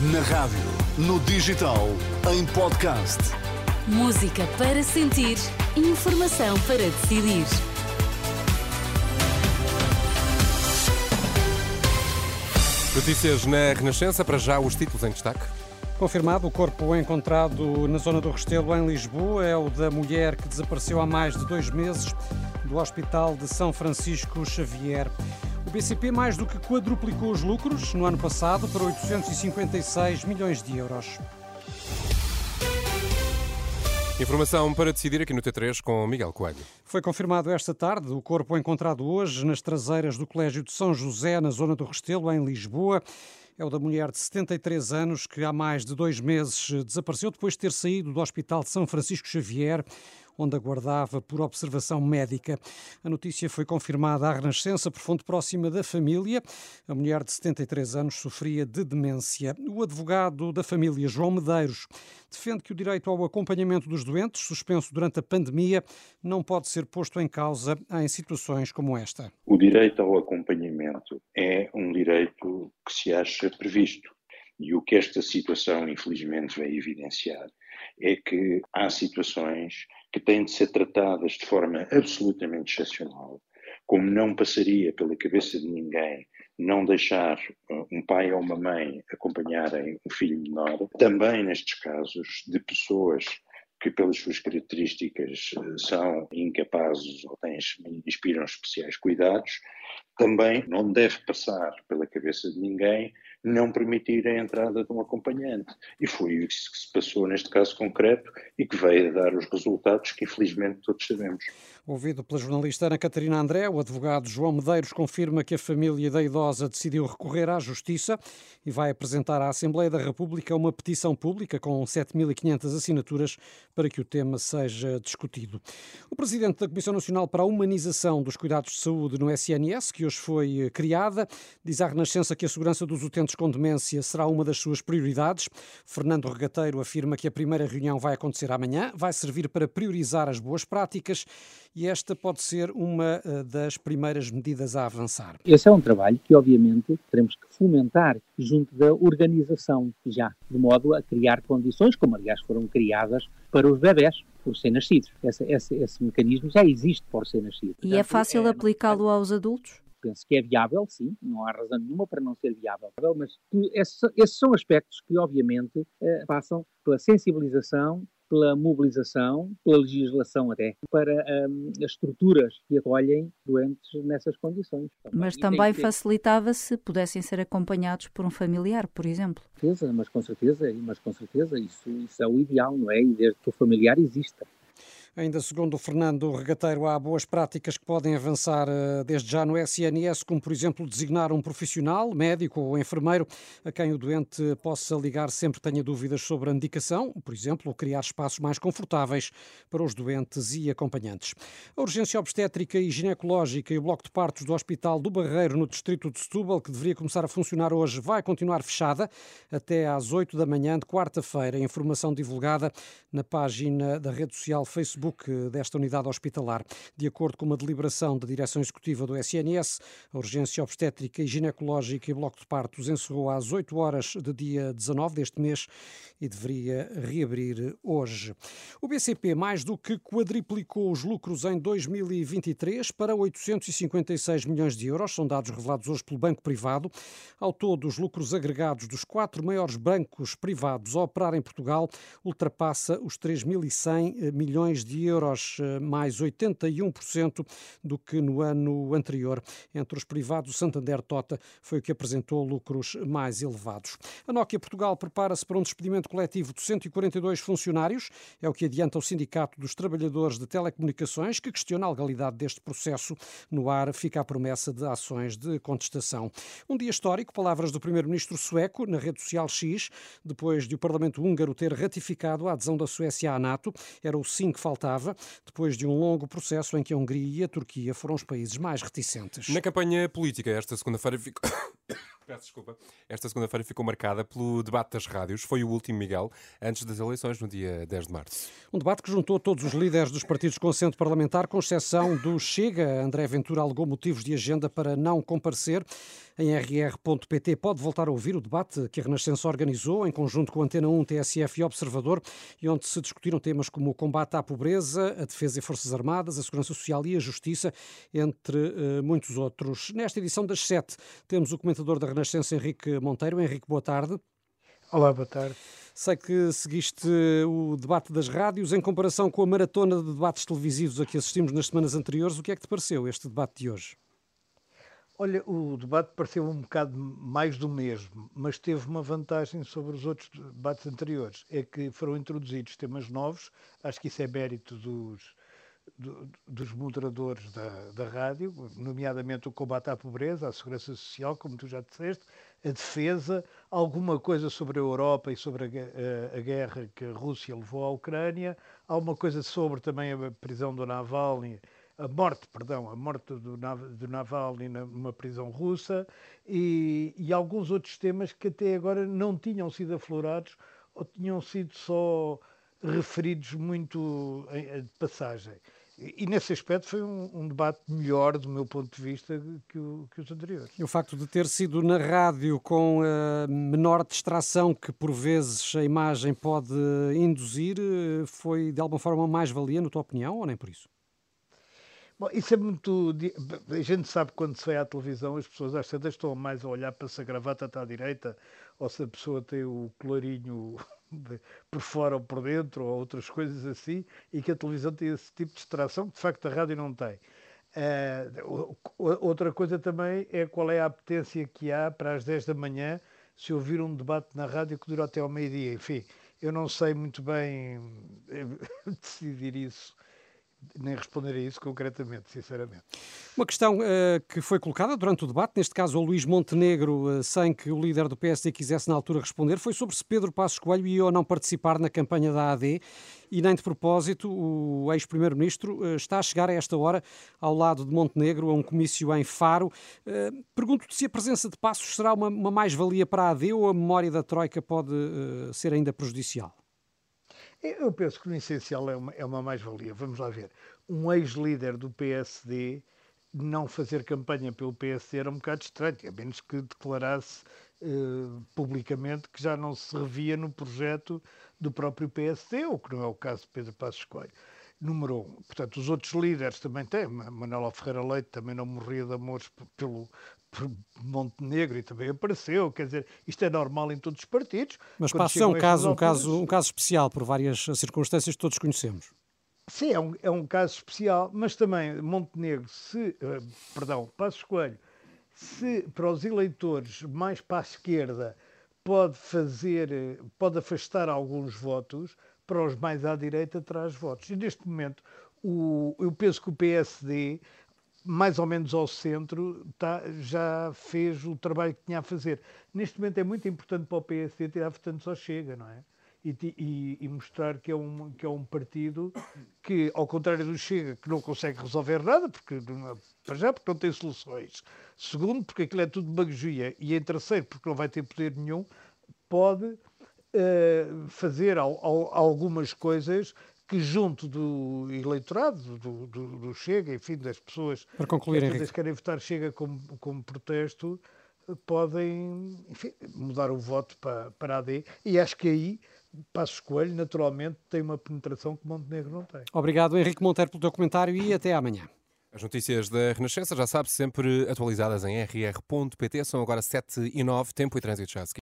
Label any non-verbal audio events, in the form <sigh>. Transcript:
Na rádio, no digital, em podcast. Música para sentir, informação para decidir. Notícias na Renascença, para já os títulos em destaque. Confirmado, o corpo encontrado na zona do Restelo, em Lisboa, é o da mulher que desapareceu há mais de dois meses do Hospital de São Francisco Xavier. O BCP mais do que quadruplicou os lucros no ano passado para 856 milhões de euros. Informação para decidir aqui no T3 com Miguel Coelho. Foi confirmado esta tarde o corpo encontrado hoje nas traseiras do Colégio de São José, na zona do Restelo, em Lisboa. É o da mulher de 73 anos que há mais de dois meses desapareceu depois de ter saído do Hospital de São Francisco Xavier onde aguardava por observação médica. A notícia foi confirmada à Renascença por fonte próxima da família. A mulher de 73 anos sofria de demência. O advogado da família, João Medeiros, defende que o direito ao acompanhamento dos doentes, suspenso durante a pandemia, não pode ser posto em causa em situações como esta. O direito ao acompanhamento é um direito que se acha previsto. E o que esta situação, infelizmente, vem evidenciar é que há situações que têm de ser tratadas de forma absolutamente excepcional, como não passaria pela cabeça de ninguém não deixar uh, um pai ou uma mãe acompanharem um filho menor, também nestes casos de pessoas que pelas suas características uh, são incapazes ou têm, inspiram especiais cuidados, também não deve passar pela cabeça de ninguém não permitir a entrada de um acompanhante. E foi isso que se passou neste caso concreto e que veio a dar os resultados que infelizmente todos sabemos. Ouvido pela jornalista Ana Catarina André, o advogado João Medeiros confirma que a família da idosa decidiu recorrer à Justiça e vai apresentar à Assembleia da República uma petição pública com 7.500 assinaturas para que o tema seja discutido. O presidente da Comissão Nacional para a Humanização dos Cuidados de Saúde no SNS, que hoje foi eh, criada, diz à Renascença que a segurança dos utentes com demência será uma das suas prioridades. Fernando Regateiro afirma que a primeira reunião vai acontecer amanhã, vai servir para priorizar as boas práticas e esta pode ser uma eh, das primeiras medidas a avançar. Esse é um trabalho que, obviamente, teremos que fomentar junto da organização já, de modo a criar condições, como aliás foram criadas para os bebés, por ser nascidos. Esse, esse, esse mecanismo já existe por ser nascido. E é fácil é, aplicá-lo aos adultos? Penso que é viável, sim, não há razão nenhuma para não ser viável, mas esses, esses são aspectos que, obviamente, eh, passam pela sensibilização, pela mobilização, pela legislação até, para um, as estruturas que acolhem doentes nessas condições. Mas também facilitava se pudessem ser acompanhados por um familiar, por exemplo. Certeza, mas com certeza, mas com certeza isso, isso é o ideal, não é? E desde que o familiar exista. Ainda segundo o Fernando Regateiro, há boas práticas que podem avançar eh, desde já no SNS, como por exemplo designar um profissional, médico ou enfermeiro, a quem o doente possa ligar sempre tenha dúvidas sobre a medicação, por exemplo, criar espaços mais confortáveis para os doentes e acompanhantes. A urgência obstétrica e ginecológica e o bloco de partos do Hospital do Barreiro, no distrito de Setúbal, que deveria começar a funcionar hoje, vai continuar fechada até às 8 da manhã de quarta-feira. Informação divulgada na página da rede social Facebook Facebook desta unidade hospitalar. De acordo com uma deliberação da direção executiva do SNS, a urgência obstétrica e ginecológica e bloco de partos encerrou às 8 horas de dia 19 deste mês e deveria reabrir hoje. O BCP mais do que quadriplicou os lucros em 2023 para 856 milhões de euros, são dados revelados hoje pelo Banco Privado. Ao todo, os lucros agregados dos quatro maiores bancos privados a operar em Portugal ultrapassa os 3.100 milhões de de euros, eh, mais 81% do que no ano anterior. Entre os privados, o Santander Tota foi o que apresentou lucros mais elevados. A Nokia Portugal prepara-se para um despedimento coletivo de 142 funcionários, é o que adianta o Sindicato dos Trabalhadores de Telecomunicações, que questiona a legalidade deste processo. No ar fica a promessa de ações de contestação. Um dia histórico, palavras do primeiro-ministro sueco na rede social X, depois de o Parlamento húngaro ter ratificado a adesão da Suécia à NATO. Era o sim que faltava faltava, depois de um longo processo em que a Hungria e a Turquia foram os países mais reticentes. Na campanha política, esta segunda-feira ficou. <coughs> Peço desculpa. Esta segunda-feira ficou marcada pelo debate das rádios. Foi o último, Miguel, antes das eleições, no dia 10 de março. Um debate que juntou todos os líderes dos partidos com assento parlamentar, com exceção do Chega. André Ventura alegou motivos de agenda para não comparecer. Em rr.pt pode voltar a ouvir o debate que a Renascença organizou em conjunto com a Antena 1, TSF e Observador, e onde se discutiram temas como o combate à pobreza, a defesa e forças armadas, a segurança social e a justiça, entre uh, muitos outros. Nesta edição das sete temos o comentador da Renascença, Henrique Monteiro. Henrique, boa tarde. Olá, boa tarde. Sei que seguiste o debate das rádios em comparação com a maratona de debates televisivos a que assistimos nas semanas anteriores. O que é que te pareceu este debate de hoje? Olha, o debate pareceu um bocado mais do mesmo, mas teve uma vantagem sobre os outros debates anteriores, é que foram introduzidos temas novos, acho que isso é mérito dos, do, dos moderadores da, da rádio, nomeadamente o combate à pobreza, a segurança social, como tu já disseste, a defesa, alguma coisa sobre a Europa e sobre a, a, a guerra que a Rússia levou à Ucrânia, alguma coisa sobre também a prisão do Navalny, a morte, perdão, a morte do, do Navalny numa prisão russa e, e, alguns outros temas que até agora não tinham sido aflorados ou tinham sido só referidos muito de passagem. E, e, nesse aspecto foi um, um, debate melhor, do meu ponto de vista, que, o, que, os anteriores. E o facto de ter sido na rádio com a menor distração que por vezes a imagem pode induzir, foi de alguma forma mais-valia, na tua opinião, ou nem por isso? Bom, isso é muito. A gente sabe quando se vai à televisão, as pessoas às tantas estão mais a olhar para se a gravata está à direita ou se a pessoa tem o colarinho <laughs> por fora ou por dentro ou outras coisas assim, e que a televisão tem esse tipo de distração que de facto a rádio não tem. Uh, outra coisa também é qual é a apetência que há para às 10 da manhã se ouvir um debate na rádio que dura até ao meio-dia. Enfim, eu não sei muito bem <laughs> decidir isso nem responder a isso concretamente, sinceramente. Uma questão uh, que foi colocada durante o debate, neste caso ao Luís Montenegro, uh, sem que o líder do PSD quisesse na altura responder, foi sobre se Pedro Passos Coelho ia ou não participar na campanha da AD e nem de propósito o ex-primeiro-ministro uh, está a chegar a esta hora ao lado de Montenegro a um comício em Faro. Pergunto-te se a presença de Passos será uma, uma mais-valia para a AD ou a memória da Troika pode ser ainda prejudicial? Eu penso que no essencial é uma, é uma mais-valia. Vamos lá ver. Um ex-líder do PSD não fazer campanha pelo PSD era um bocado estranho, a menos que declarasse uh, publicamente que já não se revia no projeto do próprio PSD, o que não é o caso de Pedro Passos Coelho. Número um. Portanto, os outros líderes também têm. Manuela Ferreira Leite também não morria de amores pelo, por Montenegro e também apareceu, quer dizer, isto é normal em todos os partidos. Mas passa é um caso, um, caso, um caso especial por várias circunstâncias que todos conhecemos. Sim, é um, é um caso especial, mas também Montenegro, se, uh, perdão, Passos Coelho, se para os eleitores mais para a esquerda pode fazer, eh, pode afastar alguns votos, para os mais à direita traz votos. E neste momento, o, eu penso que o PSD mais ou menos ao centro, tá, já fez o trabalho que tinha a fazer. Neste momento é muito importante para o PSD tirar votantes ao Chega, não é? E, e, e, mostrar que é, um, que é um partido que, ao contrário do Chega, que não consegue resolver nada, porque, para já, porque não tem soluções. Segundo, porque aquilo é tudo demagogia. E em terceiro, porque não vai ter poder nenhum, pode uh, fazer al, al, algumas coisas que junto do eleitorado, do, do, do Chega, enfim, das pessoas Para concluir, que querem votar Chega como, como protesto, podem enfim, mudar o voto para, para a AD. E acho que aí Passos Coelho, naturalmente, tem uma penetração que Montenegro não tem. Obrigado, Henrique Monteiro, pelo teu comentário e até amanhã. As notícias da Renascença, já sabe, sempre atualizadas em rr.pt. São agora 7 e 9, tempo e trânsito já.